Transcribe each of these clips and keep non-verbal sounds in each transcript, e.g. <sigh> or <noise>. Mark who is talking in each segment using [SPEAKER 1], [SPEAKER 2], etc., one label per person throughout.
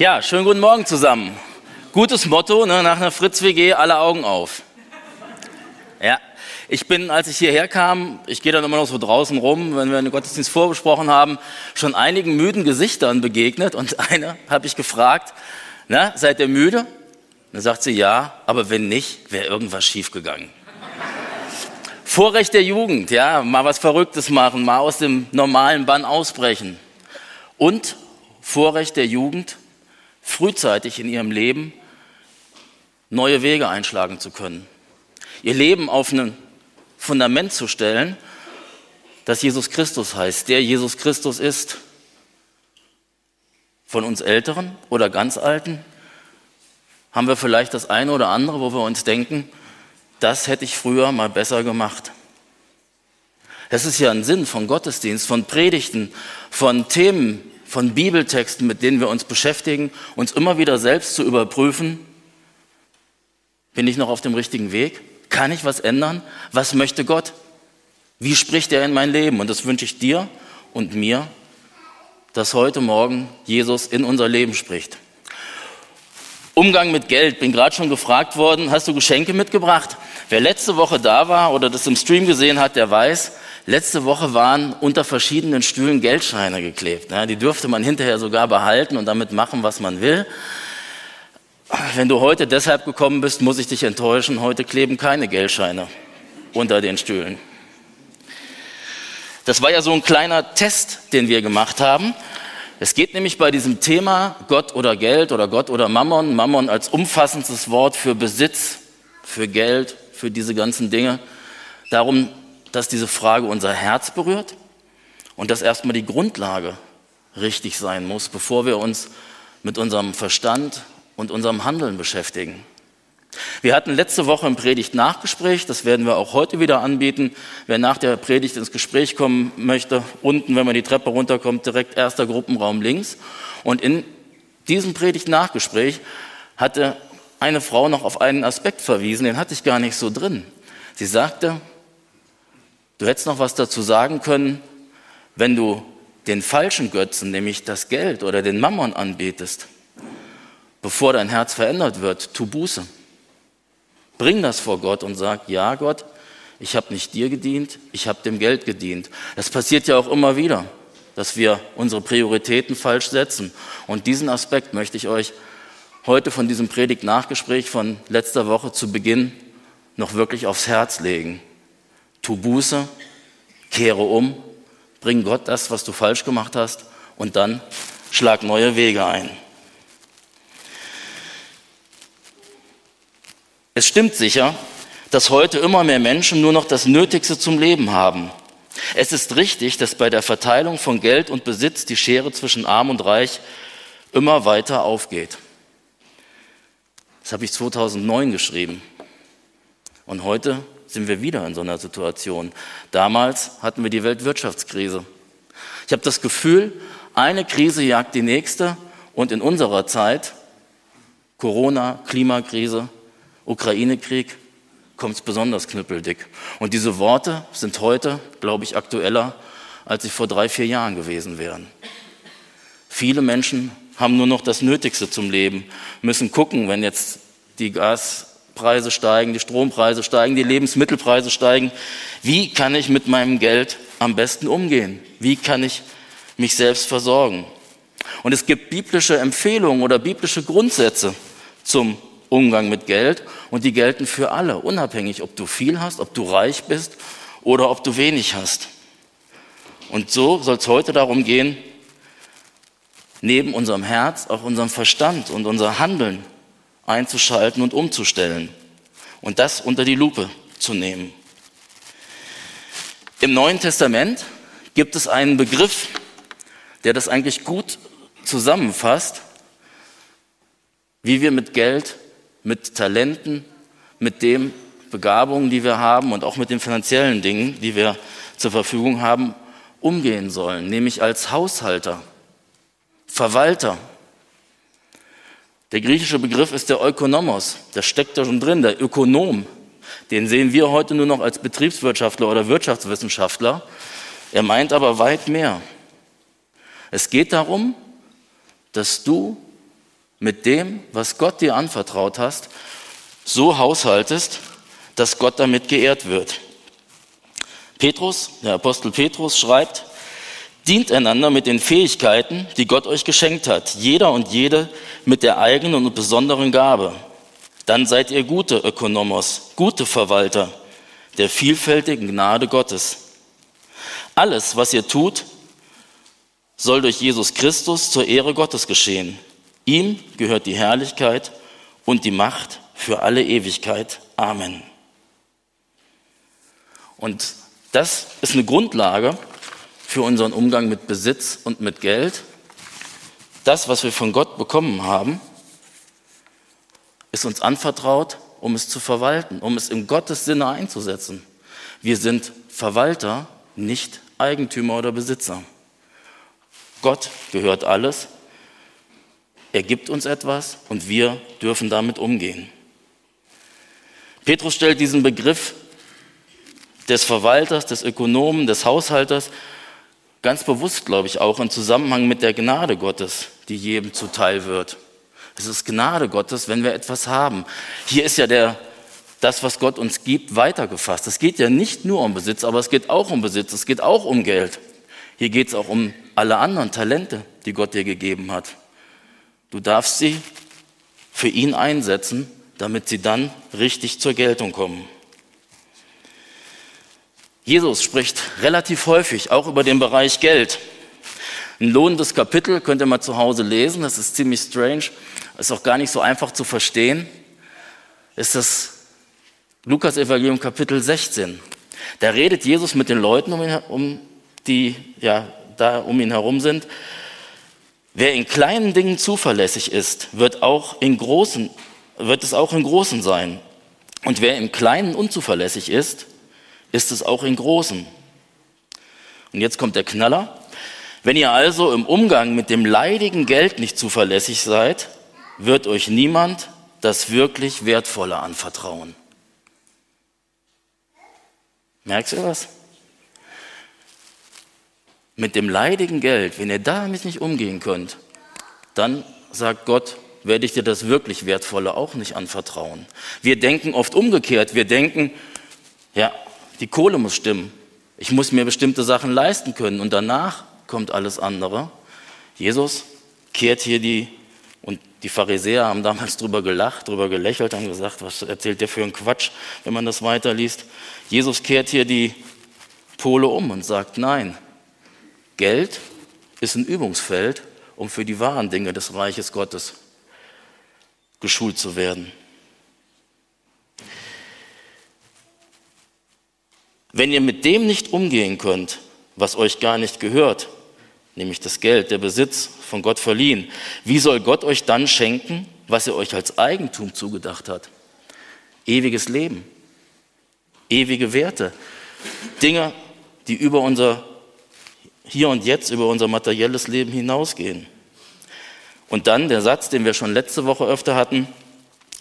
[SPEAKER 1] Ja, schönen guten Morgen zusammen. Gutes Motto, ne, nach einer Fritz-WG, alle Augen auf. Ja, ich bin, als ich hierher kam, ich gehe dann immer noch so draußen rum, wenn wir den Gottesdienst vorbesprochen haben, schon einigen müden Gesichtern begegnet und <laughs> eine habe ich gefragt, na, seid ihr müde? Dann sagt sie ja, aber wenn nicht, wäre irgendwas schiefgegangen. Vorrecht der Jugend, ja, mal was Verrücktes machen, mal aus dem normalen Bann ausbrechen. Und Vorrecht der Jugend, frühzeitig in ihrem Leben neue Wege einschlagen zu können. Ihr Leben auf ein Fundament zu stellen, das Jesus Christus heißt, der Jesus Christus ist. Von uns Älteren oder ganz Alten haben wir vielleicht das eine oder andere, wo wir uns denken, das hätte ich früher mal besser gemacht. Das ist ja ein Sinn von Gottesdienst, von Predigten, von Themen, von Bibeltexten, mit denen wir uns beschäftigen, uns immer wieder selbst zu überprüfen, bin ich noch auf dem richtigen Weg? Kann ich was ändern? Was möchte Gott? Wie spricht er in mein Leben? Und das wünsche ich dir und mir, dass heute Morgen Jesus in unser Leben spricht. Umgang mit Geld. Bin gerade schon gefragt worden, hast du Geschenke mitgebracht? Wer letzte Woche da war oder das im Stream gesehen hat, der weiß, Letzte Woche waren unter verschiedenen Stühlen Geldscheine geklebt. Die dürfte man hinterher sogar behalten und damit machen, was man will. Wenn du heute deshalb gekommen bist, muss ich dich enttäuschen. Heute kleben keine Geldscheine unter den Stühlen. Das war ja so ein kleiner Test, den wir gemacht haben. Es geht nämlich bei diesem Thema Gott oder Geld oder Gott oder Mammon, Mammon als umfassendes Wort für Besitz, für Geld, für diese ganzen Dinge, darum, dass diese Frage unser Herz berührt und dass erstmal die Grundlage richtig sein muss, bevor wir uns mit unserem Verstand und unserem Handeln beschäftigen. Wir hatten letzte Woche ein Predigt-Nachgespräch, das werden wir auch heute wieder anbieten. Wer nach der Predigt ins Gespräch kommen möchte, unten, wenn man die Treppe runterkommt, direkt erster Gruppenraum links. Und in diesem Predigt-Nachgespräch hatte eine Frau noch auf einen Aspekt verwiesen, den hatte ich gar nicht so drin. Sie sagte, Du hättest noch was dazu sagen können, wenn du den falschen Götzen, nämlich das Geld oder den Mammon anbetest, bevor dein Herz verändert wird, tu Buße. Bring das vor Gott und sag, ja Gott, ich habe nicht dir gedient, ich habe dem Geld gedient. Das passiert ja auch immer wieder, dass wir unsere Prioritäten falsch setzen. Und diesen Aspekt möchte ich euch heute von diesem Predigt-Nachgespräch von letzter Woche zu Beginn noch wirklich aufs Herz legen. Tu Buße, kehre um, bring Gott das, was du falsch gemacht hast und dann schlag neue Wege ein. Es stimmt sicher, dass heute immer mehr Menschen nur noch das Nötigste zum Leben haben. Es ist richtig, dass bei der Verteilung von Geld und Besitz die Schere zwischen arm und reich immer weiter aufgeht. Das habe ich 2009 geschrieben. Und heute sind wir wieder in so einer Situation. Damals hatten wir die Weltwirtschaftskrise. Ich habe das Gefühl, eine Krise jagt die nächste und in unserer Zeit, Corona, Klimakrise, Ukraine-Krieg, kommt es besonders knüppeldick. Und diese Worte sind heute, glaube ich, aktueller, als sie vor drei, vier Jahren gewesen wären. Viele Menschen haben nur noch das Nötigste zum Leben, müssen gucken, wenn jetzt die Gas, Preise steigen, die Strompreise steigen, die Lebensmittelpreise steigen. Wie kann ich mit meinem Geld am besten umgehen? Wie kann ich mich selbst versorgen? Und es gibt biblische Empfehlungen oder biblische Grundsätze zum Umgang mit Geld und die gelten für alle, unabhängig, ob du viel hast, ob du reich bist oder ob du wenig hast. Und so soll es heute darum gehen, neben unserem Herz auch unseren Verstand und unser Handeln einzuschalten und umzustellen und das unter die Lupe zu nehmen. Im Neuen Testament gibt es einen Begriff, der das eigentlich gut zusammenfasst, wie wir mit Geld, mit Talenten, mit den Begabungen, die wir haben und auch mit den finanziellen Dingen, die wir zur Verfügung haben, umgehen sollen, nämlich als Haushalter, Verwalter. Der griechische Begriff ist der Ökonomos, der steckt da schon drin, der Ökonom. Den sehen wir heute nur noch als Betriebswirtschaftler oder Wirtschaftswissenschaftler. Er meint aber weit mehr. Es geht darum, dass du mit dem, was Gott dir anvertraut hast, so haushaltest, dass Gott damit geehrt wird. Petrus, der Apostel Petrus schreibt, dient einander mit den Fähigkeiten, die Gott euch geschenkt hat, jeder und jede mit der eigenen und besonderen Gabe. Dann seid ihr gute Ökonomos, gute Verwalter der vielfältigen Gnade Gottes. Alles, was ihr tut, soll durch Jesus Christus zur Ehre Gottes geschehen. Ihm gehört die Herrlichkeit und die Macht für alle Ewigkeit. Amen. Und das ist eine Grundlage für unseren Umgang mit Besitz und mit Geld. Das, was wir von Gott bekommen haben, ist uns anvertraut, um es zu verwalten, um es in Gottes Sinne einzusetzen. Wir sind Verwalter, nicht Eigentümer oder Besitzer. Gott gehört alles. Er gibt uns etwas und wir dürfen damit umgehen. Petrus stellt diesen Begriff des Verwalters, des Ökonomen, des Haushalters ganz bewusst, glaube ich, auch im Zusammenhang mit der Gnade Gottes, die jedem zuteil wird. Es ist Gnade Gottes, wenn wir etwas haben. Hier ist ja der, das, was Gott uns gibt, weitergefasst. Es geht ja nicht nur um Besitz, aber es geht auch um Besitz, es geht auch um Geld. Hier geht es auch um alle anderen Talente, die Gott dir gegeben hat. Du darfst sie für ihn einsetzen, damit sie dann richtig zur Geltung kommen. Jesus spricht relativ häufig auch über den Bereich Geld. Ein lohnendes Kapitel könnt ihr mal zu Hause lesen, das ist ziemlich strange, ist auch gar nicht so einfach zu verstehen, ist das Lukas Evangelium Kapitel 16. Da redet Jesus mit den Leuten, um ihn, um die ja, da um ihn herum sind. Wer in kleinen Dingen zuverlässig ist, wird, auch in großen, wird es auch in großen sein. Und wer im Kleinen unzuverlässig ist, ist es auch in Großen. Und jetzt kommt der Knaller. Wenn ihr also im Umgang mit dem leidigen Geld nicht zuverlässig seid, wird euch niemand das wirklich Wertvolle anvertrauen. Merkst du was? Mit dem leidigen Geld, wenn ihr damit nicht umgehen könnt, dann sagt Gott, werde ich dir das wirklich Wertvolle auch nicht anvertrauen. Wir denken oft umgekehrt. Wir denken, ja, die Kohle muss stimmen. Ich muss mir bestimmte Sachen leisten können und danach kommt alles andere. Jesus kehrt hier die, und die Pharisäer haben damals drüber gelacht, drüber gelächelt, haben gesagt, was erzählt der für einen Quatsch, wenn man das weiterliest. Jesus kehrt hier die Pole um und sagt, nein, Geld ist ein Übungsfeld, um für die wahren Dinge des Reiches Gottes geschult zu werden. Wenn ihr mit dem nicht umgehen könnt, was euch gar nicht gehört, nämlich das Geld, der Besitz von Gott verliehen, wie soll Gott euch dann schenken, was er euch als Eigentum zugedacht hat? Ewiges Leben, ewige Werte, Dinge, die über unser Hier und Jetzt, über unser materielles Leben hinausgehen. Und dann der Satz, den wir schon letzte Woche öfter hatten,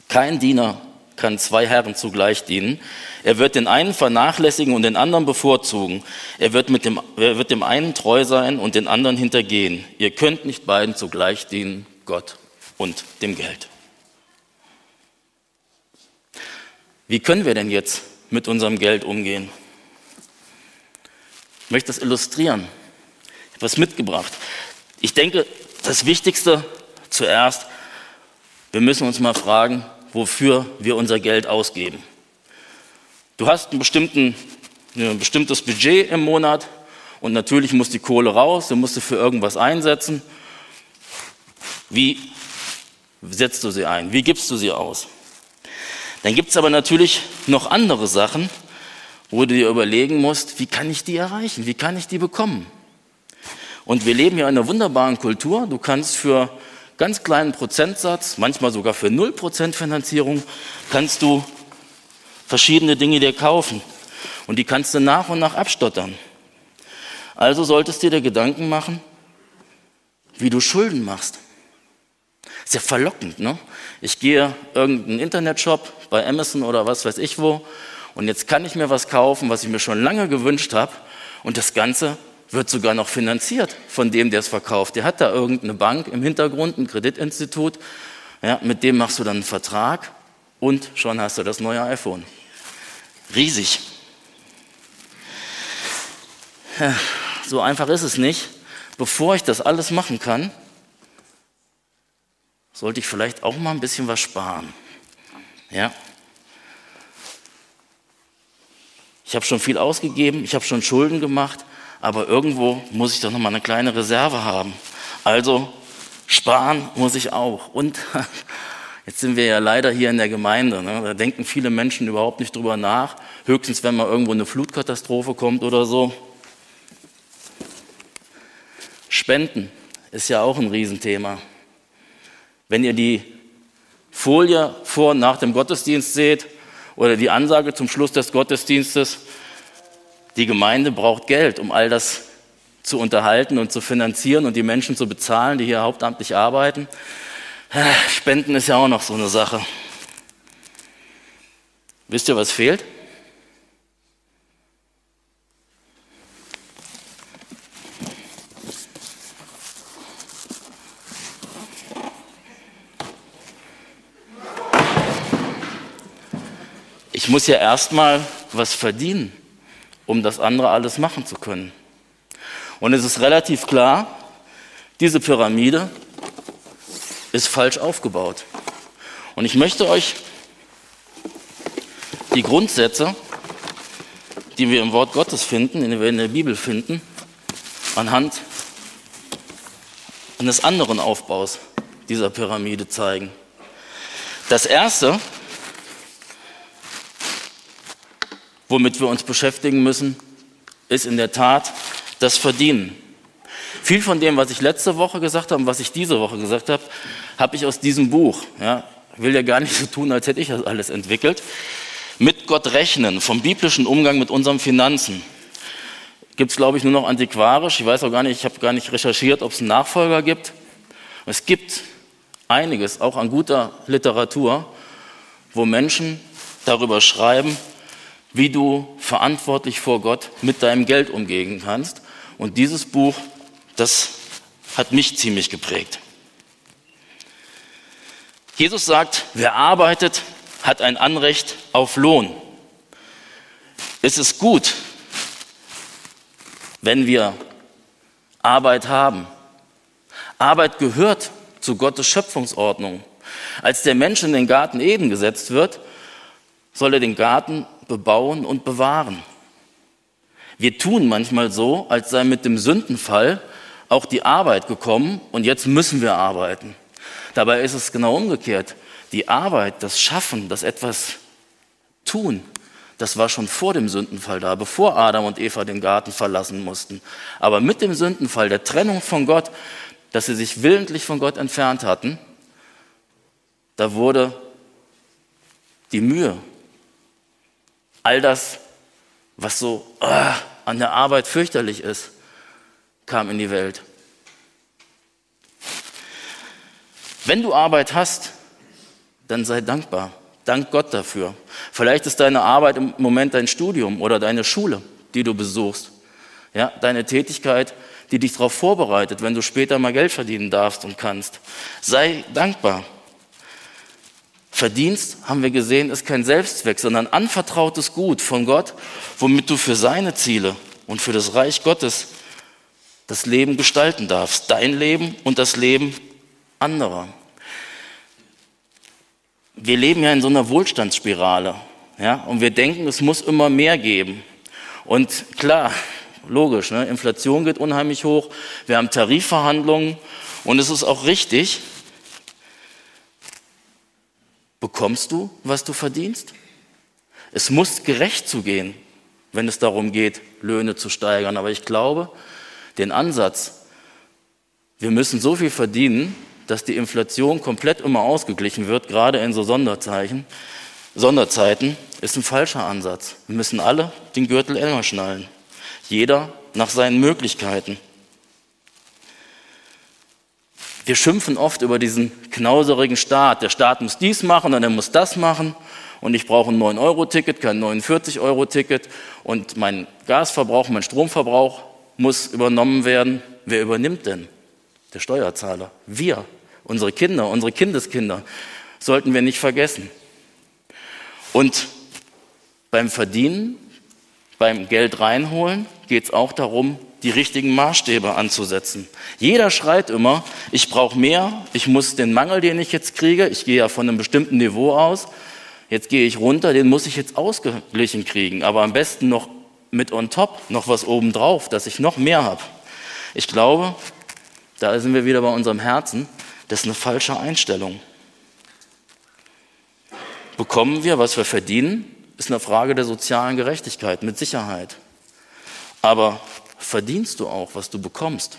[SPEAKER 1] kein Diener kann zwei Herren zugleich dienen. Er wird den einen vernachlässigen und den anderen bevorzugen. Er wird, mit dem, er wird dem einen treu sein und den anderen hintergehen. Ihr könnt nicht beiden zugleich dienen, Gott und dem Geld. Wie können wir denn jetzt mit unserem Geld umgehen? Ich möchte das illustrieren. Ich habe was mitgebracht. Ich denke, das Wichtigste zuerst, wir müssen uns mal fragen, wofür wir unser Geld ausgeben. Du hast ein, ein bestimmtes Budget im Monat und natürlich muss die Kohle raus, du musst sie für irgendwas einsetzen. Wie setzt du sie ein? Wie gibst du sie aus? Dann gibt es aber natürlich noch andere Sachen, wo du dir überlegen musst, wie kann ich die erreichen? Wie kann ich die bekommen? Und wir leben ja in einer wunderbaren Kultur. Du kannst für ganz kleinen Prozentsatz, manchmal sogar für 0% Finanzierung, kannst du verschiedene Dinge dir kaufen. Und die kannst du nach und nach abstottern. Also solltest du dir Gedanken machen, wie du Schulden machst. Ist ja verlockend, ne? Ich gehe irgendeinen Internetshop bei Amazon oder was weiß ich wo und jetzt kann ich mir was kaufen, was ich mir schon lange gewünscht habe und das Ganze wird sogar noch finanziert von dem, der es verkauft. Der hat da irgendeine Bank im Hintergrund, ein Kreditinstitut, ja, mit dem machst du dann einen Vertrag und schon hast du das neue iPhone. Riesig. Ja, so einfach ist es nicht. Bevor ich das alles machen kann, sollte ich vielleicht auch mal ein bisschen was sparen. Ja? Ich habe schon viel ausgegeben, ich habe schon Schulden gemacht, aber irgendwo muss ich doch noch mal eine kleine Reserve haben. Also sparen muss ich auch. Und <laughs> jetzt sind wir ja leider hier in der Gemeinde. Ne? Da denken viele Menschen überhaupt nicht drüber nach. Höchstens, wenn mal irgendwo eine Flutkatastrophe kommt oder so. Spenden ist ja auch ein Riesenthema. Wenn ihr die Folie vor und nach dem Gottesdienst seht oder die Ansage zum Schluss des Gottesdienstes, die Gemeinde braucht Geld, um all das zu unterhalten und zu finanzieren und die Menschen zu bezahlen, die hier hauptamtlich arbeiten. Spenden ist ja auch noch so eine Sache. Wisst ihr, was fehlt? Ich muss ja erstmal was verdienen um das andere alles machen zu können. Und es ist relativ klar, diese Pyramide ist falsch aufgebaut. Und ich möchte euch die Grundsätze, die wir im Wort Gottes finden, die wir in der Bibel finden, anhand eines anderen Aufbaus dieser Pyramide zeigen. Das erste womit wir uns beschäftigen müssen, ist in der Tat das Verdienen. Viel von dem, was ich letzte Woche gesagt habe und was ich diese Woche gesagt habe, habe ich aus diesem Buch. Ja, will ja gar nicht so tun, als hätte ich das alles entwickelt. Mit Gott rechnen, vom biblischen Umgang mit unseren Finanzen. Gibt es, glaube ich, nur noch antiquarisch. Ich weiß auch gar nicht, ich habe gar nicht recherchiert, ob es einen Nachfolger gibt. Es gibt einiges, auch an guter Literatur, wo Menschen darüber schreiben, wie du verantwortlich vor Gott mit deinem Geld umgehen kannst. Und dieses Buch, das hat mich ziemlich geprägt. Jesus sagt, wer arbeitet, hat ein Anrecht auf Lohn. Es ist gut, wenn wir Arbeit haben. Arbeit gehört zu Gottes Schöpfungsordnung. Als der Mensch in den Garten Eden gesetzt wird, soll er den Garten bebauen und bewahren. Wir tun manchmal so, als sei mit dem Sündenfall auch die Arbeit gekommen und jetzt müssen wir arbeiten. Dabei ist es genau umgekehrt. Die Arbeit, das Schaffen, das etwas tun, das war schon vor dem Sündenfall da, bevor Adam und Eva den Garten verlassen mussten. Aber mit dem Sündenfall, der Trennung von Gott, dass sie sich willentlich von Gott entfernt hatten, da wurde die Mühe, all das, was so uh, an der Arbeit fürchterlich ist, kam in die Welt. Wenn du Arbeit hast, dann sei dankbar. Dank Gott dafür. Vielleicht ist deine Arbeit im Moment dein Studium oder deine Schule, die du besuchst. Ja, deine Tätigkeit, die dich darauf vorbereitet, wenn du später mal Geld verdienen darfst und kannst. Sei dankbar. Verdienst, haben wir gesehen, ist kein Selbstzweck, sondern anvertrautes Gut von Gott, womit du für seine Ziele und für das Reich Gottes das Leben gestalten darfst. Dein Leben und das Leben anderer. Wir leben ja in so einer Wohlstandsspirale. Ja, und wir denken, es muss immer mehr geben. Und klar, logisch, ne, Inflation geht unheimlich hoch. Wir haben Tarifverhandlungen und es ist auch richtig, Bekommst du, was du verdienst? Es muss gerecht zugehen, wenn es darum geht, Löhne zu steigern. Aber ich glaube, den Ansatz, wir müssen so viel verdienen, dass die Inflation komplett immer ausgeglichen wird, gerade in so Sonderzeichen, Sonderzeiten, ist ein falscher Ansatz. Wir müssen alle den Gürtel enger schnallen. Jeder nach seinen Möglichkeiten. Wir schimpfen oft über diesen knauserigen Staat. Der Staat muss dies machen und er muss das machen. Und ich brauche ein 9-Euro-Ticket, kein 49-Euro-Ticket. Und mein Gasverbrauch, mein Stromverbrauch muss übernommen werden. Wer übernimmt denn? Der Steuerzahler. Wir. Unsere Kinder, unsere Kindeskinder. Sollten wir nicht vergessen. Und beim Verdienen, beim Geld reinholen, geht es auch darum, die richtigen Maßstäbe anzusetzen. Jeder schreit immer, ich brauche mehr, ich muss den Mangel, den ich jetzt kriege, ich gehe ja von einem bestimmten Niveau aus, jetzt gehe ich runter, den muss ich jetzt ausgeglichen kriegen, aber am besten noch mit on top, noch was obendrauf, dass ich noch mehr habe. Ich glaube, da sind wir wieder bei unserem Herzen, das ist eine falsche Einstellung. Bekommen wir, was wir verdienen, ist eine Frage der sozialen Gerechtigkeit, mit Sicherheit. Aber verdienst du auch, was du bekommst?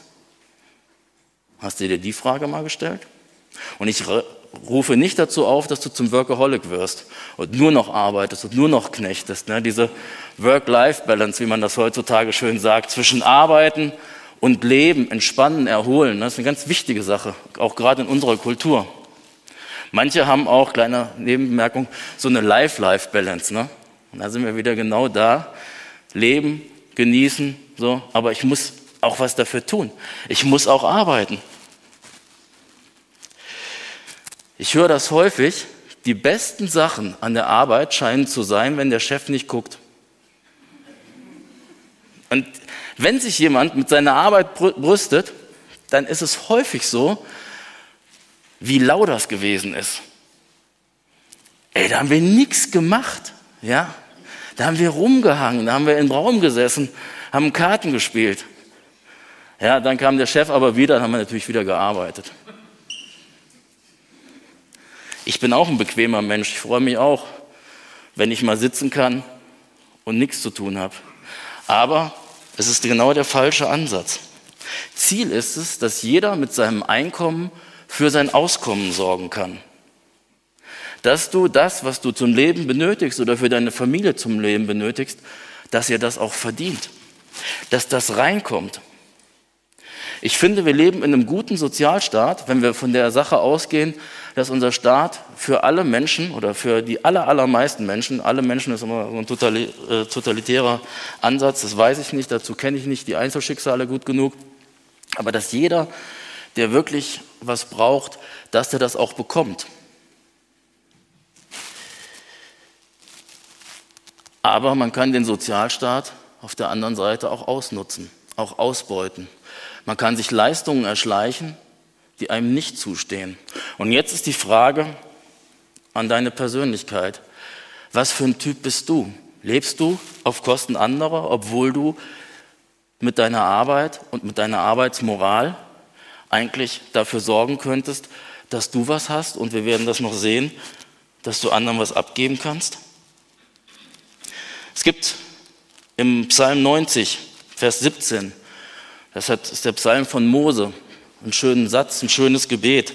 [SPEAKER 1] Hast du dir die Frage mal gestellt? Und ich rufe nicht dazu auf, dass du zum Workaholic wirst und nur noch arbeitest und nur noch knechtest. Ne? Diese Work-Life-Balance, wie man das heutzutage schön sagt, zwischen Arbeiten und Leben, Entspannen, Erholen, ne? das ist eine ganz wichtige Sache, auch gerade in unserer Kultur. Manche haben auch, kleine Nebenbemerkung, so eine Life-Life-Balance. Ne? Und da sind wir wieder genau da. Leben, genießen, so, aber ich muss auch was dafür tun. Ich muss auch arbeiten. Ich höre das häufig, die besten Sachen an der Arbeit scheinen zu sein, wenn der Chef nicht guckt. Und wenn sich jemand mit seiner Arbeit brüstet, dann ist es häufig so, wie lau das gewesen ist. Ey, da haben wir nichts gemacht, ja? Da haben wir rumgehangen, da haben wir im Raum gesessen, haben Karten gespielt. Ja, dann kam der Chef aber wieder, dann haben wir natürlich wieder gearbeitet. Ich bin auch ein bequemer Mensch. Ich freue mich auch, wenn ich mal sitzen kann und nichts zu tun habe. Aber es ist genau der falsche Ansatz. Ziel ist es, dass jeder mit seinem Einkommen für sein Auskommen sorgen kann dass du das, was du zum Leben benötigst oder für deine Familie zum Leben benötigst, dass ihr das auch verdient, dass das reinkommt. Ich finde, wir leben in einem guten Sozialstaat, wenn wir von der Sache ausgehen, dass unser Staat für alle Menschen oder für die aller, allermeisten Menschen, alle Menschen ist immer so ein äh, totalitärer Ansatz, das weiß ich nicht, dazu kenne ich nicht die Einzelschicksale gut genug, aber dass jeder, der wirklich was braucht, dass der das auch bekommt. Aber man kann den Sozialstaat auf der anderen Seite auch ausnutzen, auch ausbeuten. Man kann sich Leistungen erschleichen, die einem nicht zustehen. Und jetzt ist die Frage an deine Persönlichkeit. Was für ein Typ bist du? Lebst du auf Kosten anderer, obwohl du mit deiner Arbeit und mit deiner Arbeitsmoral eigentlich dafür sorgen könntest, dass du was hast und wir werden das noch sehen, dass du anderen was abgeben kannst? Es gibt im Psalm 90, Vers 17, das ist der Psalm von Mose, einen schönen Satz, ein schönes Gebet.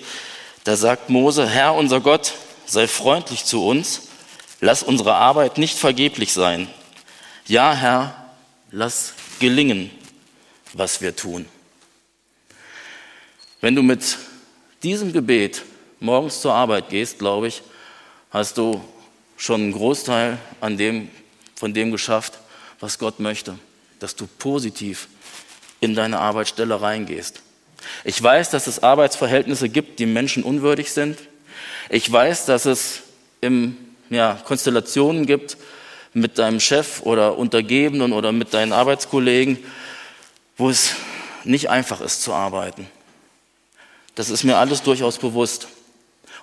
[SPEAKER 1] Da sagt Mose, Herr unser Gott, sei freundlich zu uns, lass unsere Arbeit nicht vergeblich sein. Ja, Herr, lass gelingen, was wir tun. Wenn du mit diesem Gebet morgens zur Arbeit gehst, glaube ich, hast du schon einen Großteil an dem von dem geschafft, was Gott möchte, dass du positiv in deine Arbeitsstelle reingehst. Ich weiß, dass es Arbeitsverhältnisse gibt, die Menschen unwürdig sind. Ich weiß, dass es im, ja, Konstellationen gibt mit deinem Chef oder Untergebenen oder mit deinen Arbeitskollegen, wo es nicht einfach ist zu arbeiten. Das ist mir alles durchaus bewusst.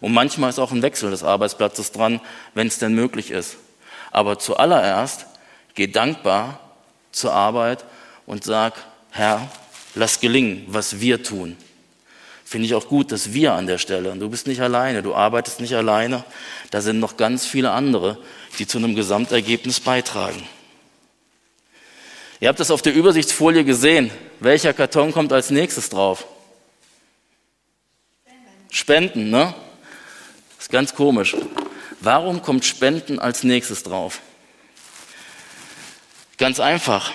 [SPEAKER 1] Und manchmal ist auch ein Wechsel des Arbeitsplatzes dran, wenn es denn möglich ist. Aber zuallererst geh dankbar zur Arbeit und sag, Herr, lass gelingen, was wir tun. Finde ich auch gut, dass wir an der Stelle, und du bist nicht alleine, du arbeitest nicht alleine, da sind noch ganz viele andere, die zu einem Gesamtergebnis beitragen. Ihr habt das auf der Übersichtsfolie gesehen. Welcher Karton kommt als nächstes drauf? Spenden, ne? ist ganz komisch. Warum kommt Spenden als nächstes drauf? Ganz einfach.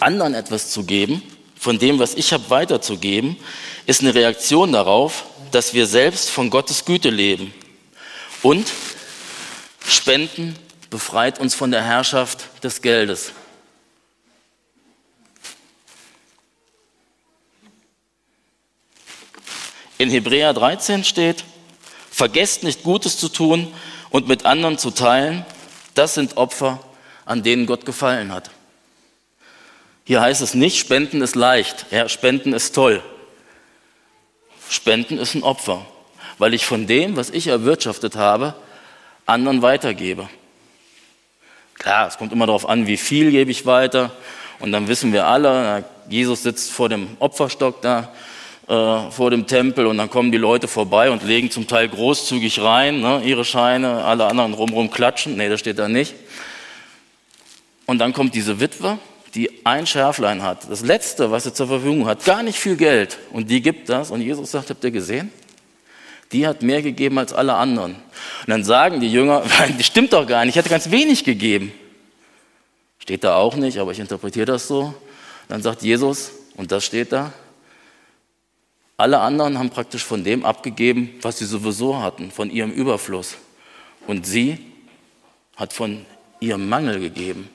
[SPEAKER 1] Anderen etwas zu geben, von dem, was ich habe, weiterzugeben, ist eine Reaktion darauf, dass wir selbst von Gottes Güte leben. Und Spenden befreit uns von der Herrschaft des Geldes. In Hebräer 13 steht, vergesst nicht Gutes zu tun und mit anderen zu teilen, das sind Opfer, an denen Gott gefallen hat. Hier heißt es nicht, Spenden ist leicht, ja, Spenden ist toll. Spenden ist ein Opfer, weil ich von dem, was ich erwirtschaftet habe, anderen weitergebe. Klar, es kommt immer darauf an, wie viel gebe ich weiter. Und dann wissen wir alle, Jesus sitzt vor dem Opferstock da, äh, vor dem Tempel und dann kommen die Leute vorbei und legen zum Teil großzügig rein, ne, ihre Scheine, alle anderen rumrum klatschen. Nee, das steht da nicht. Und dann kommt diese Witwe, die ein Schärflein hat, das Letzte, was sie zur Verfügung hat, gar nicht viel Geld. Und die gibt das. Und Jesus sagt, habt ihr gesehen? Die hat mehr gegeben als alle anderen. Und dann sagen die Jünger, <laughs> das stimmt doch gar nicht, ich hatte ganz wenig gegeben. Steht da auch nicht, aber ich interpretiere das so. Dann sagt Jesus, und das steht da, alle anderen haben praktisch von dem abgegeben, was sie sowieso hatten, von ihrem Überfluss. Und sie hat von ihrem Mangel gegeben.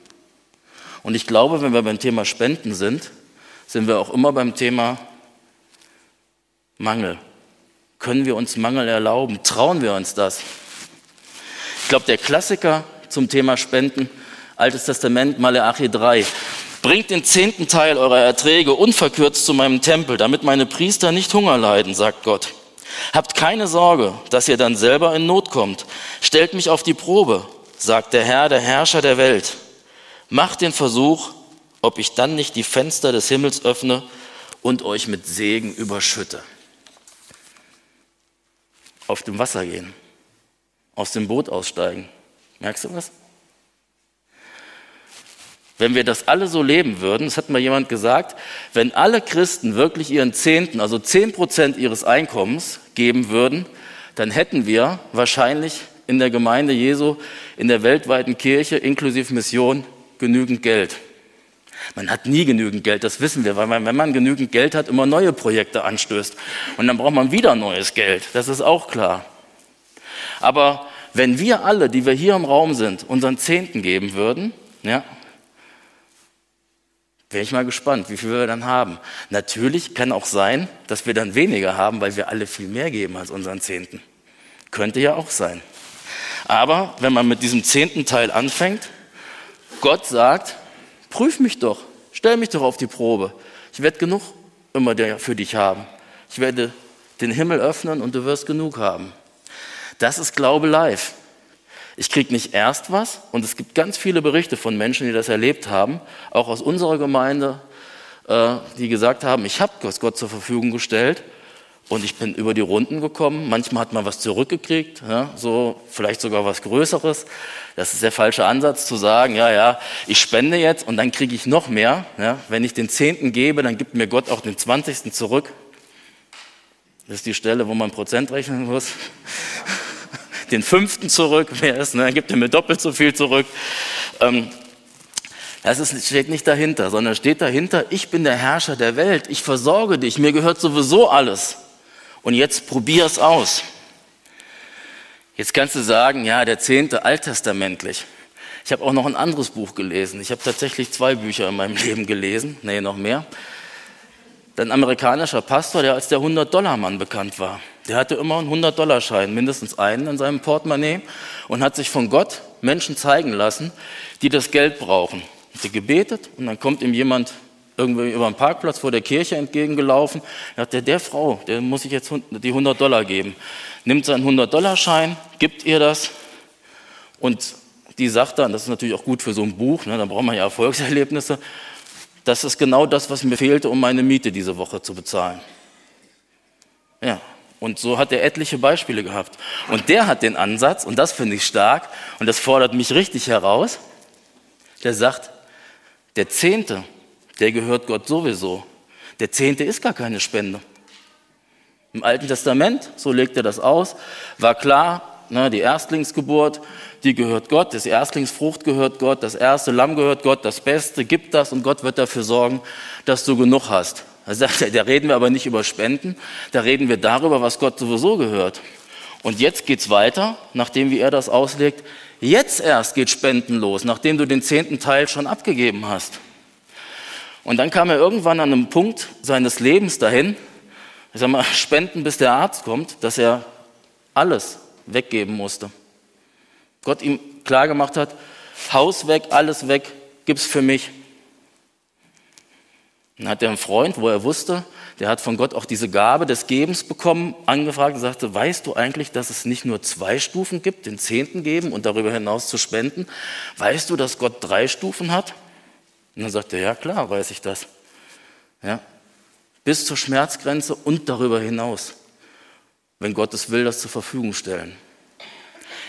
[SPEAKER 1] Und ich glaube, wenn wir beim Thema Spenden sind, sind wir auch immer beim Thema Mangel. Können wir uns Mangel erlauben? Trauen wir uns das? Ich glaube, der Klassiker zum Thema Spenden, Altes Testament, Maleachi 3. Bringt den zehnten Teil eurer Erträge unverkürzt zu meinem Tempel, damit meine Priester nicht Hunger leiden, sagt Gott. Habt keine Sorge, dass ihr dann selber in Not kommt. Stellt mich auf die Probe, sagt der Herr, der Herrscher der Welt. Macht den Versuch, ob ich dann nicht die Fenster des Himmels öffne und euch mit Segen überschütte. Auf dem Wasser gehen, aus dem Boot aussteigen. Merkst du was? Wenn wir das alle so leben würden, das hat mal jemand gesagt, wenn alle Christen wirklich ihren Zehnten, also zehn Prozent ihres Einkommens geben würden, dann hätten wir wahrscheinlich in der Gemeinde Jesu, in der weltweiten Kirche inklusive Mission genügend Geld. Man hat nie genügend Geld, das wissen wir, weil man, wenn man genügend Geld hat, immer neue Projekte anstößt. Und dann braucht man wieder neues Geld, das ist auch klar. Aber wenn wir alle, die wir hier im Raum sind, unseren Zehnten geben würden, ja, wäre ich mal gespannt, wie viel wir dann haben. Natürlich kann auch sein, dass wir dann weniger haben, weil wir alle viel mehr geben als unseren Zehnten. Könnte ja auch sein. Aber wenn man mit diesem zehnten Teil anfängt, Gott sagt, prüf mich doch, stell mich doch auf die Probe. Ich werde genug immer für dich haben. Ich werde den Himmel öffnen und du wirst genug haben. Das ist Glaube live. Ich kriege nicht erst was und es gibt ganz viele Berichte von Menschen, die das erlebt haben, auch aus unserer Gemeinde, äh, die gesagt haben, ich habe Gott zur Verfügung gestellt und ich bin über die Runden gekommen. Manchmal hat man was zurückgekriegt, ja, so vielleicht sogar was Größeres. Das ist der falsche Ansatz zu sagen, ja, ja, ich spende jetzt und dann kriege ich noch mehr. Ja. Wenn ich den Zehnten gebe, dann gibt mir Gott auch den Zwanzigsten zurück. Das ist die Stelle, wo man Prozent rechnen muss. <laughs> Den Fünften zurück, wer ist, ne, dann gibt er mir doppelt so viel zurück. Ähm, das ist, steht nicht dahinter, sondern steht dahinter, ich bin der Herrscher der Welt, ich versorge dich, mir gehört sowieso alles. Und jetzt probier es aus. Jetzt kannst du sagen, ja, der zehnte alttestamentlich. Ich habe auch noch ein anderes Buch gelesen. Ich habe tatsächlich zwei Bücher in meinem <laughs> Leben gelesen. Nee, noch mehr. Ein amerikanischer Pastor, der als der 100-Dollar-Mann bekannt war. Der hatte immer einen 100-Dollar-Schein, mindestens einen in seinem Portemonnaie und hat sich von Gott Menschen zeigen lassen, die das Geld brauchen. Hat sie gebetet und dann kommt ihm jemand irgendwie über den Parkplatz vor der Kirche entgegengelaufen. Da hat der, der Frau, der muss ich jetzt die 100 Dollar geben. Nimmt seinen 100-Dollar-Schein, gibt ihr das und die sagt dann, das ist natürlich auch gut für so ein Buch, ne, da braucht man ja Erfolgserlebnisse, das ist genau das, was mir fehlte, um meine Miete diese Woche zu bezahlen. Ja, und so hat er etliche Beispiele gehabt. Und der hat den Ansatz, und das finde ich stark, und das fordert mich richtig heraus, der sagt, der Zehnte der gehört Gott sowieso. Der Zehnte ist gar keine Spende. Im Alten Testament, so legt er das aus, war klar, ne, die Erstlingsgeburt, die gehört Gott, das Erstlingsfrucht gehört Gott, das erste Lamm gehört Gott, das Beste gibt das und Gott wird dafür sorgen, dass du genug hast. Da, da reden wir aber nicht über Spenden, da reden wir darüber, was Gott sowieso gehört. Und jetzt geht's weiter, nachdem wie er das auslegt. Jetzt erst geht Spenden los, nachdem du den zehnten Teil schon abgegeben hast. Und dann kam er irgendwann an einem Punkt seines Lebens dahin, ich sag mal, <laughs> Spenden bis der Arzt kommt, dass er alles weggeben musste. Gott ihm klargemacht hat, Haus weg, alles weg, gib's für mich. Dann hat er einen Freund, wo er wusste, der hat von Gott auch diese Gabe des Gebens bekommen, angefragt und sagte, weißt du eigentlich, dass es nicht nur zwei Stufen gibt, den Zehnten geben und darüber hinaus zu spenden? Weißt du, dass Gott drei Stufen hat? Und dann sagte er, ja klar, weiß ich das. Ja, bis zur Schmerzgrenze und darüber hinaus, wenn Gott es will, das zur Verfügung stellen.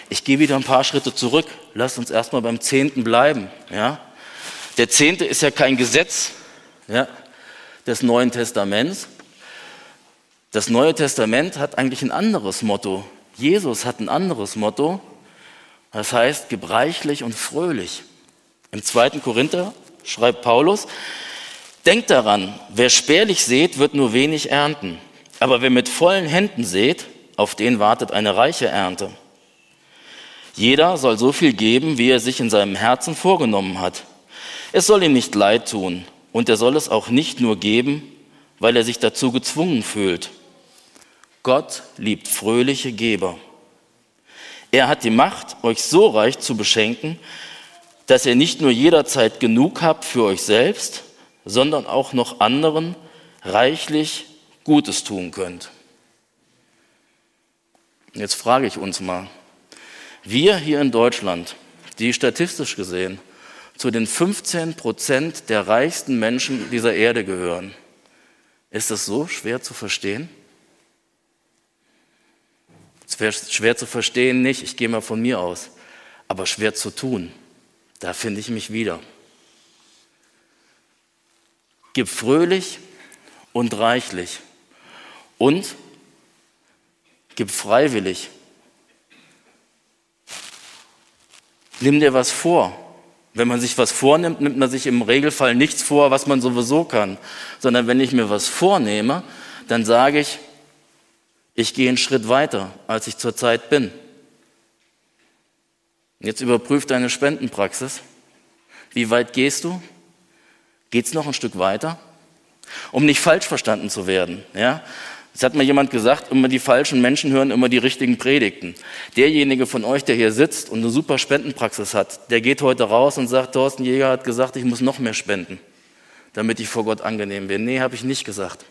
[SPEAKER 1] Ich gehe wieder ein paar Schritte zurück. Lass uns erstmal beim Zehnten bleiben. Ja? Der Zehnte ist ja kein Gesetz, ja, des Neuen Testaments. Das Neue Testament hat eigentlich ein anderes Motto. Jesus hat ein anderes Motto. Das heißt gebreichlich und fröhlich. Im zweiten Korinther schreibt Paulus, denkt daran, wer spärlich sät, wird nur wenig ernten. Aber wer mit vollen Händen sät, auf den wartet eine reiche Ernte. Jeder soll so viel geben, wie er sich in seinem Herzen vorgenommen hat. Es soll ihm nicht leid tun, und er soll es auch nicht nur geben, weil er sich dazu gezwungen fühlt. Gott liebt fröhliche Geber. Er hat die Macht, euch so reich zu beschenken, dass ihr nicht nur jederzeit genug habt für euch selbst, sondern auch noch anderen reichlich Gutes tun könnt. Jetzt frage ich uns mal, wir hier in Deutschland, die statistisch gesehen zu den 15 Prozent der reichsten Menschen dieser Erde gehören. Ist das so schwer zu verstehen? Schwer zu verstehen nicht, ich gehe mal von mir aus, aber schwer zu tun, da finde ich mich wieder. Gib fröhlich und reichlich und gib freiwillig. Nimm dir was vor. Wenn man sich was vornimmt, nimmt man sich im Regelfall nichts vor, was man sowieso kann, sondern wenn ich mir was vornehme, dann sage ich, ich gehe einen Schritt weiter, als ich zurzeit bin. Jetzt überprüf deine Spendenpraxis. Wie weit gehst du? Geht's noch ein Stück weiter? Um nicht falsch verstanden zu werden, ja? Es hat mir jemand gesagt, immer die falschen Menschen hören immer die richtigen Predigten. Derjenige von euch, der hier sitzt und eine super Spendenpraxis hat, der geht heute raus und sagt, Thorsten Jäger hat gesagt, ich muss noch mehr spenden, damit ich vor Gott angenehm bin. Nee, habe ich nicht gesagt.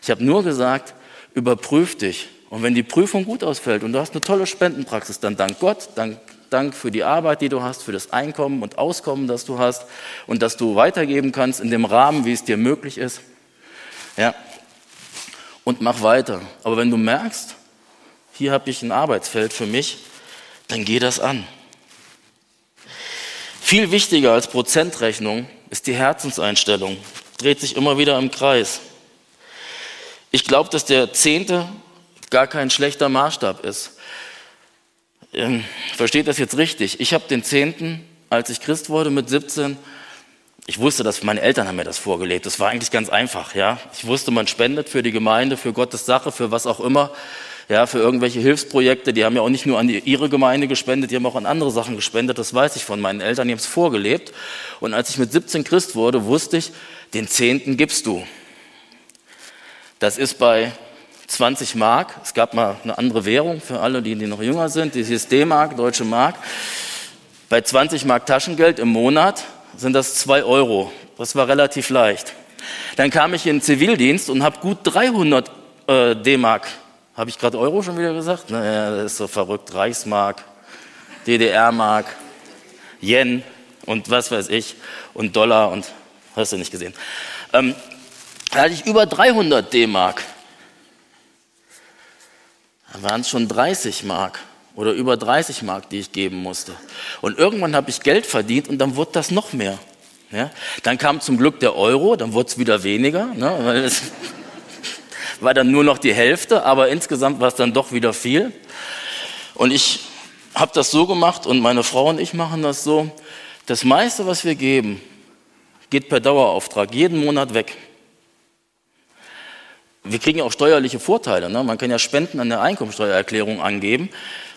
[SPEAKER 1] Ich habe nur gesagt, überprüf dich. Und wenn die Prüfung gut ausfällt und du hast eine tolle Spendenpraxis, dann dank Gott, dank, dank für die Arbeit, die du hast, für das Einkommen und Auskommen, das du hast und dass du weitergeben kannst in dem Rahmen, wie es dir möglich ist. Ja, und mach weiter. Aber wenn du merkst, hier habe ich ein Arbeitsfeld für mich, dann geh das an. Viel wichtiger als Prozentrechnung ist die Herzenseinstellung. Dreht sich immer wieder im Kreis. Ich glaube, dass der Zehnte gar kein schlechter Maßstab ist. Ähm, versteht das jetzt richtig? Ich habe den Zehnten, als ich Christ wurde mit 17, ich wusste, dass meine Eltern haben mir das vorgelebt. Das war eigentlich ganz einfach, ja. Ich wusste, man spendet für die Gemeinde, für Gottes Sache, für was auch immer, ja, für irgendwelche Hilfsprojekte. Die haben ja auch nicht nur an die, ihre Gemeinde gespendet, die haben auch an andere Sachen gespendet. Das weiß ich von meinen Eltern, die haben es vorgelebt. Und als ich mit 17 Christ wurde, wusste ich, den Zehnten gibst du. Das ist bei 20 Mark. Es gab mal eine andere Währung für alle, die, die noch jünger sind. Die hieß D-Mark, Deutsche Mark. Bei 20 Mark Taschengeld im Monat sind das zwei Euro. Das war relativ leicht. Dann kam ich in den Zivildienst und habe gut 300 äh, D-Mark. Habe ich gerade Euro schon wieder gesagt? Naja, das ist so verrückt. Reichsmark, DDR-Mark, Yen und was weiß ich und Dollar und hast du nicht gesehen. Ähm, da hatte ich über 300 D-Mark. Da waren es schon 30 Mark oder über 30 Mark, die ich geben musste. Und irgendwann habe ich Geld verdient und dann wurde das noch mehr. Ja? Dann kam zum Glück der Euro, dann wurde es wieder weniger. Ne? Weil, es, <laughs> war dann nur noch die Hälfte, aber insgesamt war es dann doch wieder viel. Und ich habe das so gemacht und meine Frau und ich machen das so. Das meiste, was wir geben, geht per Dauerauftrag jeden Monat weg. Wir kriegen ja auch steuerliche Vorteile. Ne? Man kann ja Spenden an der Einkommensteuererklärung angeben.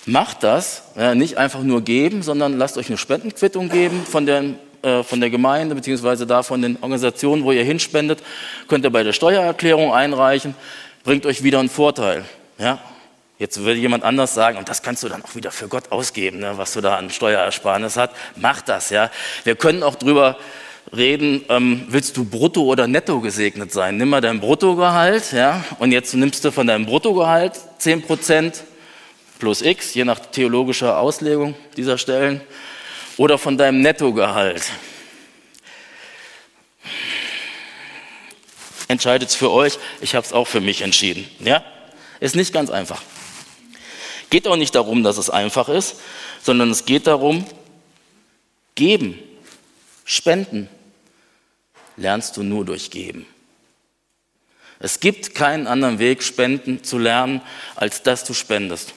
[SPEAKER 1] Macht das, ja, nicht einfach nur geben, sondern lasst euch eine Spendenquittung geben von der, äh, von der Gemeinde beziehungsweise da von den Organisationen, wo ihr hinspendet. Könnt ihr bei der Steuererklärung einreichen, bringt euch wieder einen Vorteil. Ja? Jetzt würde jemand anders sagen, und das kannst du dann auch wieder für Gott ausgeben, ne, was du da an Steuerersparnis hast. Mach das, ja. Wir können auch drüber reden, ähm, willst du brutto oder netto gesegnet sein? Nimm mal dein Bruttogehalt, ja, und jetzt nimmst du von deinem Bruttogehalt 10 Prozent plus X, je nach theologischer Auslegung dieser Stellen, oder von deinem Nettogehalt. Entscheidet es für euch, ich habe es auch für mich entschieden. Ja? Ist nicht ganz einfach. Geht auch nicht darum, dass es einfach ist, sondern es geht darum, geben, spenden, lernst du nur durch Geben. Es gibt keinen anderen Weg, Spenden zu lernen, als dass du spendest.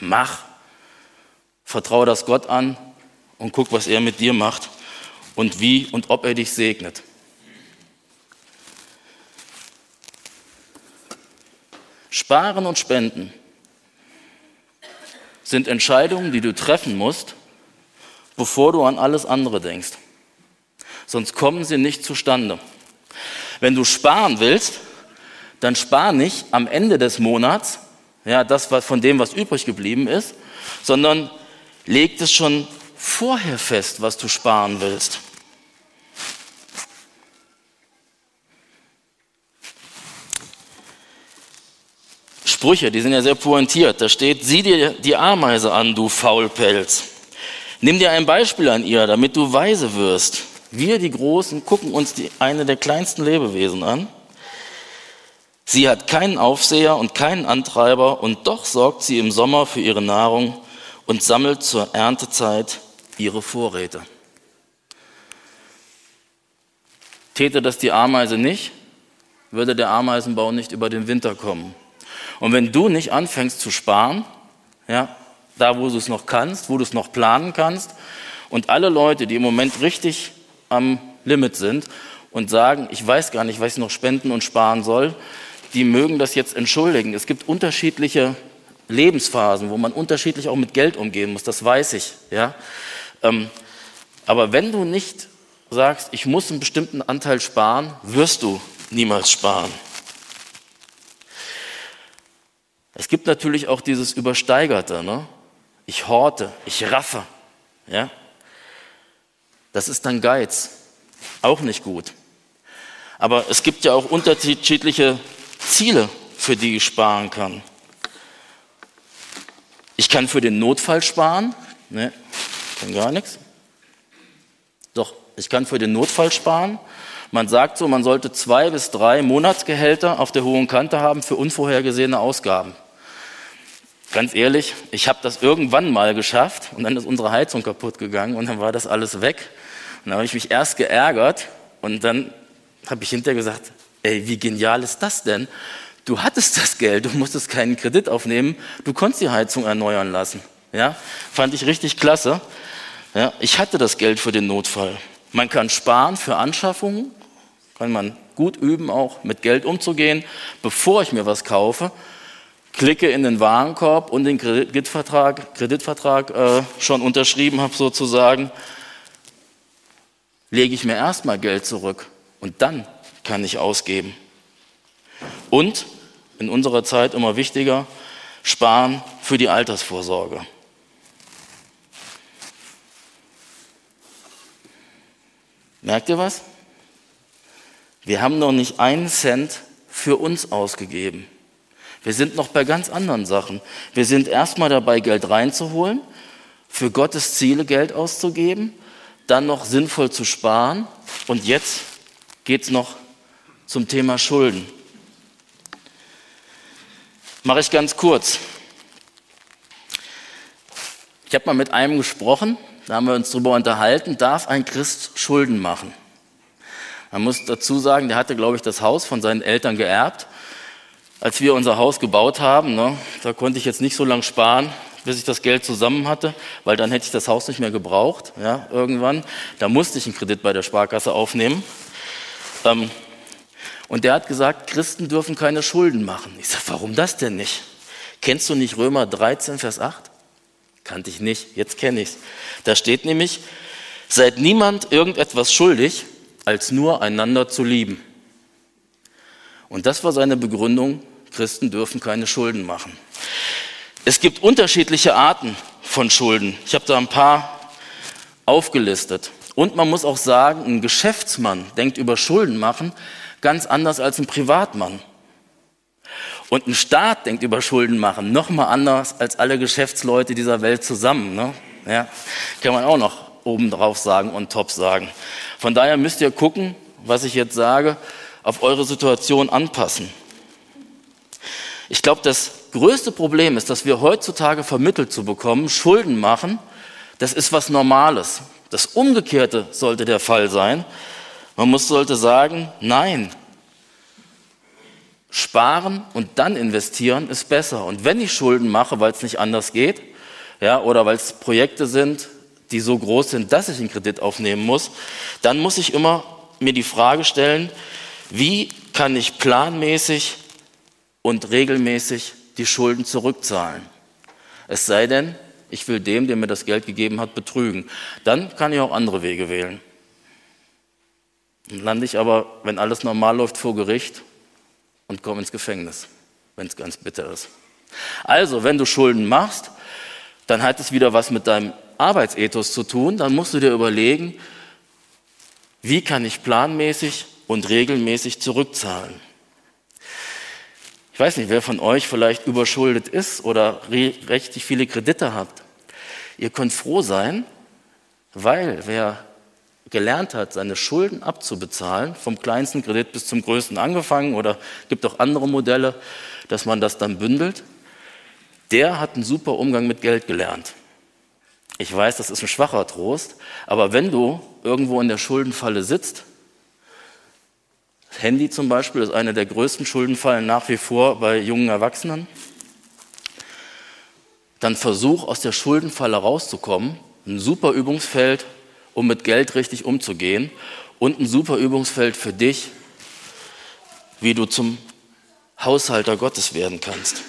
[SPEAKER 1] Mach, vertraue das Gott an und guck, was er mit dir macht und wie und ob er dich segnet. Sparen und Spenden sind Entscheidungen, die du treffen musst, bevor du an alles andere denkst. Sonst kommen sie nicht zustande. Wenn du sparen willst, dann spar nicht am Ende des Monats, ja, das von dem, was übrig geblieben ist, sondern leg es schon vorher fest, was du sparen willst. Sprüche, die sind ja sehr pointiert. Da steht, sieh dir die Ameise an, du Faulpelz. Nimm dir ein Beispiel an ihr, damit du weise wirst. Wir, die Großen, gucken uns die, eine der kleinsten Lebewesen an. Sie hat keinen Aufseher und keinen Antreiber und doch sorgt sie im Sommer für ihre Nahrung und sammelt zur Erntezeit ihre Vorräte. Täte das die Ameise nicht, würde der Ameisenbau nicht über den Winter kommen. Und wenn du nicht anfängst zu sparen, ja, da wo du es noch kannst, wo du es noch planen kannst, und alle Leute, die im Moment richtig am Limit sind und sagen, ich weiß gar nicht, was ich noch spenden und sparen soll, die mögen das jetzt entschuldigen. Es gibt unterschiedliche Lebensphasen, wo man unterschiedlich auch mit Geld umgehen muss, das weiß ich. Ja? Ähm, aber wenn du nicht sagst, ich muss einen bestimmten Anteil sparen, wirst du niemals sparen. Es gibt natürlich auch dieses Übersteigerte. Ne? Ich horte, ich raffe. Ja? Das ist dann Geiz. Auch nicht gut. Aber es gibt ja auch unterschiedliche Ziele, für die ich sparen kann. Ich kann für den Notfall sparen. Ne, kann gar nichts. Doch, ich kann für den Notfall sparen. Man sagt so, man sollte zwei bis drei Monatsgehälter auf der hohen Kante haben für unvorhergesehene Ausgaben. Ganz ehrlich, ich habe das irgendwann mal geschafft und dann ist unsere Heizung kaputt gegangen und dann war das alles weg. Und dann habe ich mich erst geärgert und dann habe ich hinterher gesagt, ey, wie genial ist das denn? Du hattest das Geld, du musstest keinen Kredit aufnehmen, du konntest die Heizung erneuern lassen. Ja, fand ich richtig klasse. Ja, ich hatte das Geld für den Notfall. Man kann sparen für Anschaffungen, kann man gut üben, auch mit Geld umzugehen, bevor ich mir was kaufe klicke in den Warenkorb und den Kreditvertrag, Kreditvertrag äh, schon unterschrieben habe sozusagen, lege ich mir erstmal Geld zurück und dann kann ich ausgeben. Und in unserer Zeit immer wichtiger, sparen für die Altersvorsorge. Merkt ihr was? Wir haben noch nicht einen Cent für uns ausgegeben. Wir sind noch bei ganz anderen Sachen. Wir sind erstmal dabei, Geld reinzuholen, für Gottes Ziele Geld auszugeben, dann noch sinnvoll zu sparen und jetzt geht es noch zum Thema Schulden. Mache ich ganz kurz. Ich habe mal mit einem gesprochen, da haben wir uns darüber unterhalten, darf ein Christ Schulden machen? Man muss dazu sagen, der hatte, glaube ich, das Haus von seinen Eltern geerbt als wir unser Haus gebaut haben, ne, da konnte ich jetzt nicht so lange sparen, bis ich das Geld zusammen hatte, weil dann hätte ich das Haus nicht mehr gebraucht, ja, irgendwann. Da musste ich einen Kredit bei der Sparkasse aufnehmen. Ähm, und der hat gesagt, Christen dürfen keine Schulden machen. Ich sage, warum das denn nicht? Kennst du nicht Römer 13, Vers 8? Kannte ich nicht, jetzt kenne ich es. Da steht nämlich, seid niemand irgendetwas schuldig, als nur einander zu lieben. Und das war seine Begründung, Christen dürfen keine Schulden machen. Es gibt unterschiedliche Arten von Schulden. Ich habe da ein paar aufgelistet. Und man muss auch sagen, ein Geschäftsmann denkt über Schulden machen ganz anders als ein Privatmann. Und ein Staat denkt über Schulden machen noch mal anders als alle Geschäftsleute dieser Welt zusammen. Ne? Ja, kann man auch noch obendrauf sagen und top sagen. Von daher müsst ihr gucken, was ich jetzt sage, auf eure Situation anpassen. Ich glaube, das größte Problem ist, dass wir heutzutage vermittelt zu bekommen, Schulden machen, das ist was Normales. Das Umgekehrte sollte der Fall sein. Man muss, sollte sagen, nein, sparen und dann investieren ist besser. Und wenn ich Schulden mache, weil es nicht anders geht, ja, oder weil es Projekte sind, die so groß sind, dass ich einen Kredit aufnehmen muss, dann muss ich immer mir die Frage stellen, wie kann ich planmäßig und regelmäßig die Schulden zurückzahlen? Es sei denn, ich will dem, der mir das Geld gegeben hat, betrügen. Dann kann ich auch andere Wege wählen. Dann lande ich aber, wenn alles normal läuft, vor Gericht und komme ins Gefängnis, wenn es ganz bitter ist. Also, wenn du Schulden machst, dann hat es wieder was mit deinem Arbeitsethos zu tun. Dann musst du dir überlegen, wie kann ich planmäßig und regelmäßig zurückzahlen. Ich weiß nicht, wer von euch vielleicht überschuldet ist oder richtig viele Kredite habt. Ihr könnt froh sein, weil wer gelernt hat, seine Schulden abzubezahlen, vom kleinsten Kredit bis zum größten angefangen oder gibt auch andere Modelle, dass man das dann bündelt, der hat einen super Umgang mit Geld gelernt. Ich weiß, das ist ein schwacher Trost, aber wenn du irgendwo in der Schuldenfalle sitzt, Handy zum Beispiel ist eine der größten Schuldenfallen nach wie vor bei jungen Erwachsenen. Dann versuch aus der Schuldenfalle rauszukommen. Ein super Übungsfeld, um mit Geld richtig umzugehen. Und ein super Übungsfeld für dich, wie du zum Haushalter Gottes werden kannst.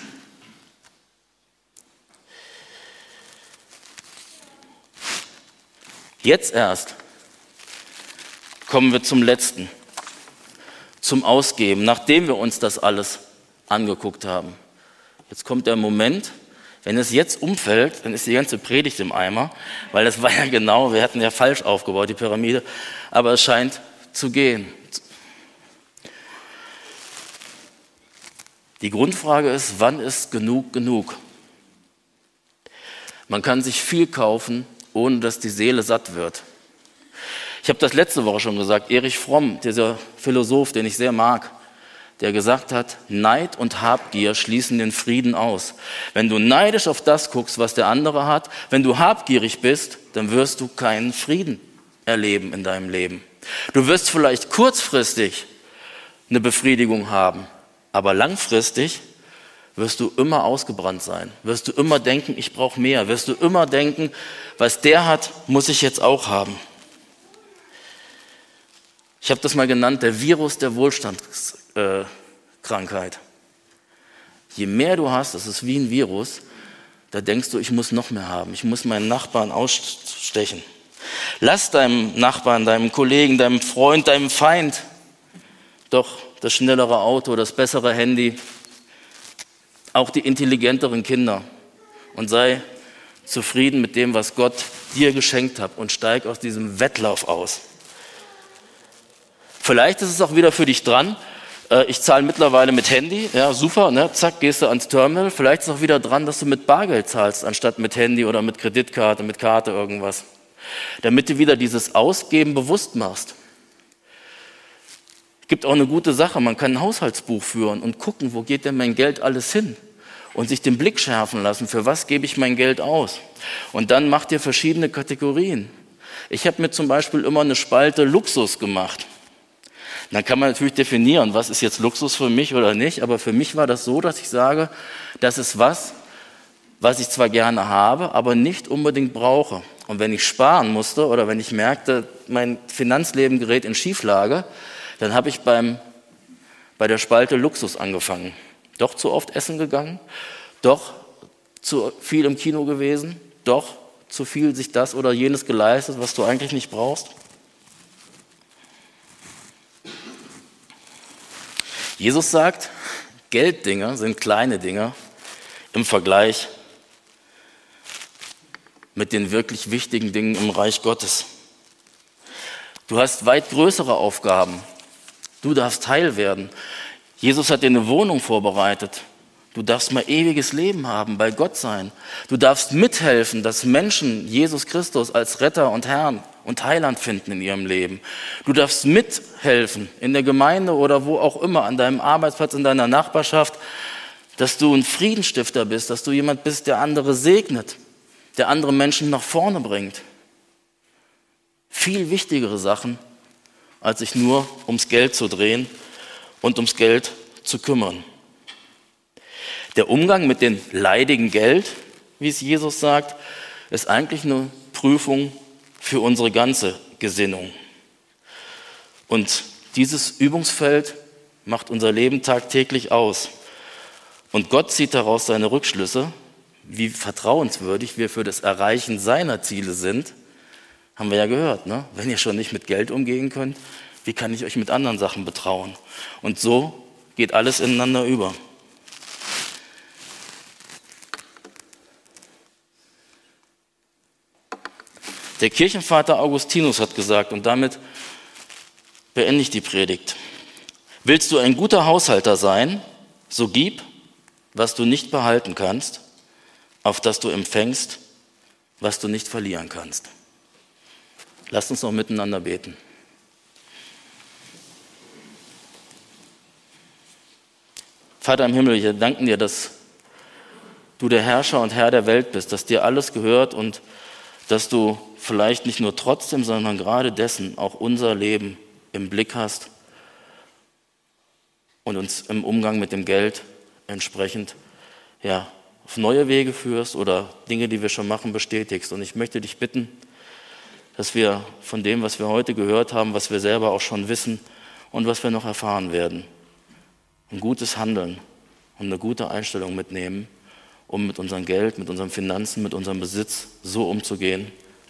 [SPEAKER 1] Jetzt erst kommen wir zum letzten zum Ausgeben, nachdem wir uns das alles angeguckt haben. Jetzt kommt der Moment, wenn es jetzt umfällt, dann ist die ganze Predigt im Eimer, weil das war ja genau, wir hatten ja falsch aufgebaut, die Pyramide, aber es scheint zu gehen. Die Grundfrage ist, wann ist genug genug? Man kann sich viel kaufen, ohne dass die Seele satt wird. Ich habe das letzte Woche schon gesagt, Erich Fromm, dieser Philosoph, den ich sehr mag, der gesagt hat, Neid und Habgier schließen den Frieden aus. Wenn du neidisch auf das guckst, was der andere hat, wenn du habgierig bist, dann wirst du keinen Frieden erleben in deinem Leben. Du wirst vielleicht kurzfristig eine Befriedigung haben, aber langfristig wirst du immer ausgebrannt sein, wirst du immer denken, ich brauche mehr, wirst du immer denken, was der hat, muss ich jetzt auch haben. Ich habe das mal genannt, der Virus der Wohlstandskrankheit. Je mehr du hast, das ist wie ein Virus, da denkst du, ich muss noch mehr haben, ich muss meinen Nachbarn ausstechen. Lass deinem Nachbarn, deinem Kollegen, deinem Freund, deinem Feind doch das schnellere Auto, das bessere Handy, auch die intelligenteren Kinder und sei zufrieden mit dem, was Gott dir geschenkt hat und steig aus diesem Wettlauf aus. Vielleicht ist es auch wieder für dich dran. Äh, ich zahle mittlerweile mit Handy, ja super, ne? zack, gehst du ans Terminal. Vielleicht ist es auch wieder dran, dass du mit Bargeld zahlst, anstatt mit Handy oder mit Kreditkarte, mit Karte irgendwas. Damit du wieder dieses Ausgeben bewusst machst. Es gibt auch eine gute Sache, man kann ein Haushaltsbuch führen und gucken, wo geht denn mein Geld alles hin? Und sich den Blick schärfen lassen, für was gebe ich mein Geld aus? Und dann macht ihr verschiedene Kategorien. Ich habe mir zum Beispiel immer eine Spalte Luxus gemacht. Dann kann man natürlich definieren, was ist jetzt Luxus für mich oder nicht. Aber für mich war das so, dass ich sage, das ist was, was ich zwar gerne habe, aber nicht unbedingt brauche. Und wenn ich sparen musste oder wenn ich merkte, mein Finanzleben gerät in Schieflage, dann habe ich beim, bei der Spalte Luxus angefangen. Doch zu oft essen gegangen, doch zu viel im Kino gewesen, doch zu viel sich das oder jenes geleistet, was du eigentlich nicht brauchst. Jesus sagt, Gelddinge sind kleine Dinge im Vergleich mit den wirklich wichtigen Dingen im Reich Gottes. Du hast weit größere Aufgaben. Du darfst Teil werden. Jesus hat dir eine Wohnung vorbereitet. Du darfst mal ewiges Leben haben, bei Gott sein. Du darfst mithelfen, dass Menschen Jesus Christus als Retter und Herrn und Heiland finden in ihrem Leben. Du darfst mithelfen in der Gemeinde oder wo auch immer, an deinem Arbeitsplatz, in deiner Nachbarschaft, dass du ein Friedenstifter bist, dass du jemand bist, der andere segnet, der andere Menschen nach vorne bringt. Viel wichtigere Sachen, als sich nur ums Geld zu drehen und ums Geld zu kümmern. Der Umgang mit dem leidigen Geld, wie es Jesus sagt, ist eigentlich eine Prüfung für unsere ganze Gesinnung. Und dieses Übungsfeld macht unser Leben tagtäglich aus. Und Gott zieht daraus seine Rückschlüsse, wie vertrauenswürdig wir für das Erreichen seiner Ziele sind. Haben wir ja gehört, ne? wenn ihr schon nicht mit Geld umgehen könnt, wie kann ich euch mit anderen Sachen betrauen? Und so geht alles ineinander über. Der Kirchenvater Augustinus hat gesagt, und damit beende ich die Predigt. Willst du ein guter Haushalter sein, so gib, was du nicht behalten kannst, auf das du empfängst, was du nicht verlieren kannst. Lasst uns noch miteinander beten. Vater im Himmel, wir danken dir, dass du der Herrscher und Herr der Welt bist, dass dir alles gehört und dass du vielleicht nicht nur trotzdem, sondern gerade dessen auch unser Leben im Blick hast und uns im Umgang mit dem Geld entsprechend ja, auf neue Wege führst oder Dinge, die wir schon machen, bestätigst. Und ich möchte dich bitten, dass wir von dem, was wir heute gehört haben, was wir selber auch schon wissen und was wir noch erfahren werden, ein gutes Handeln und eine gute Einstellung mitnehmen, um mit unserem Geld, mit unseren Finanzen, mit unserem Besitz so umzugehen,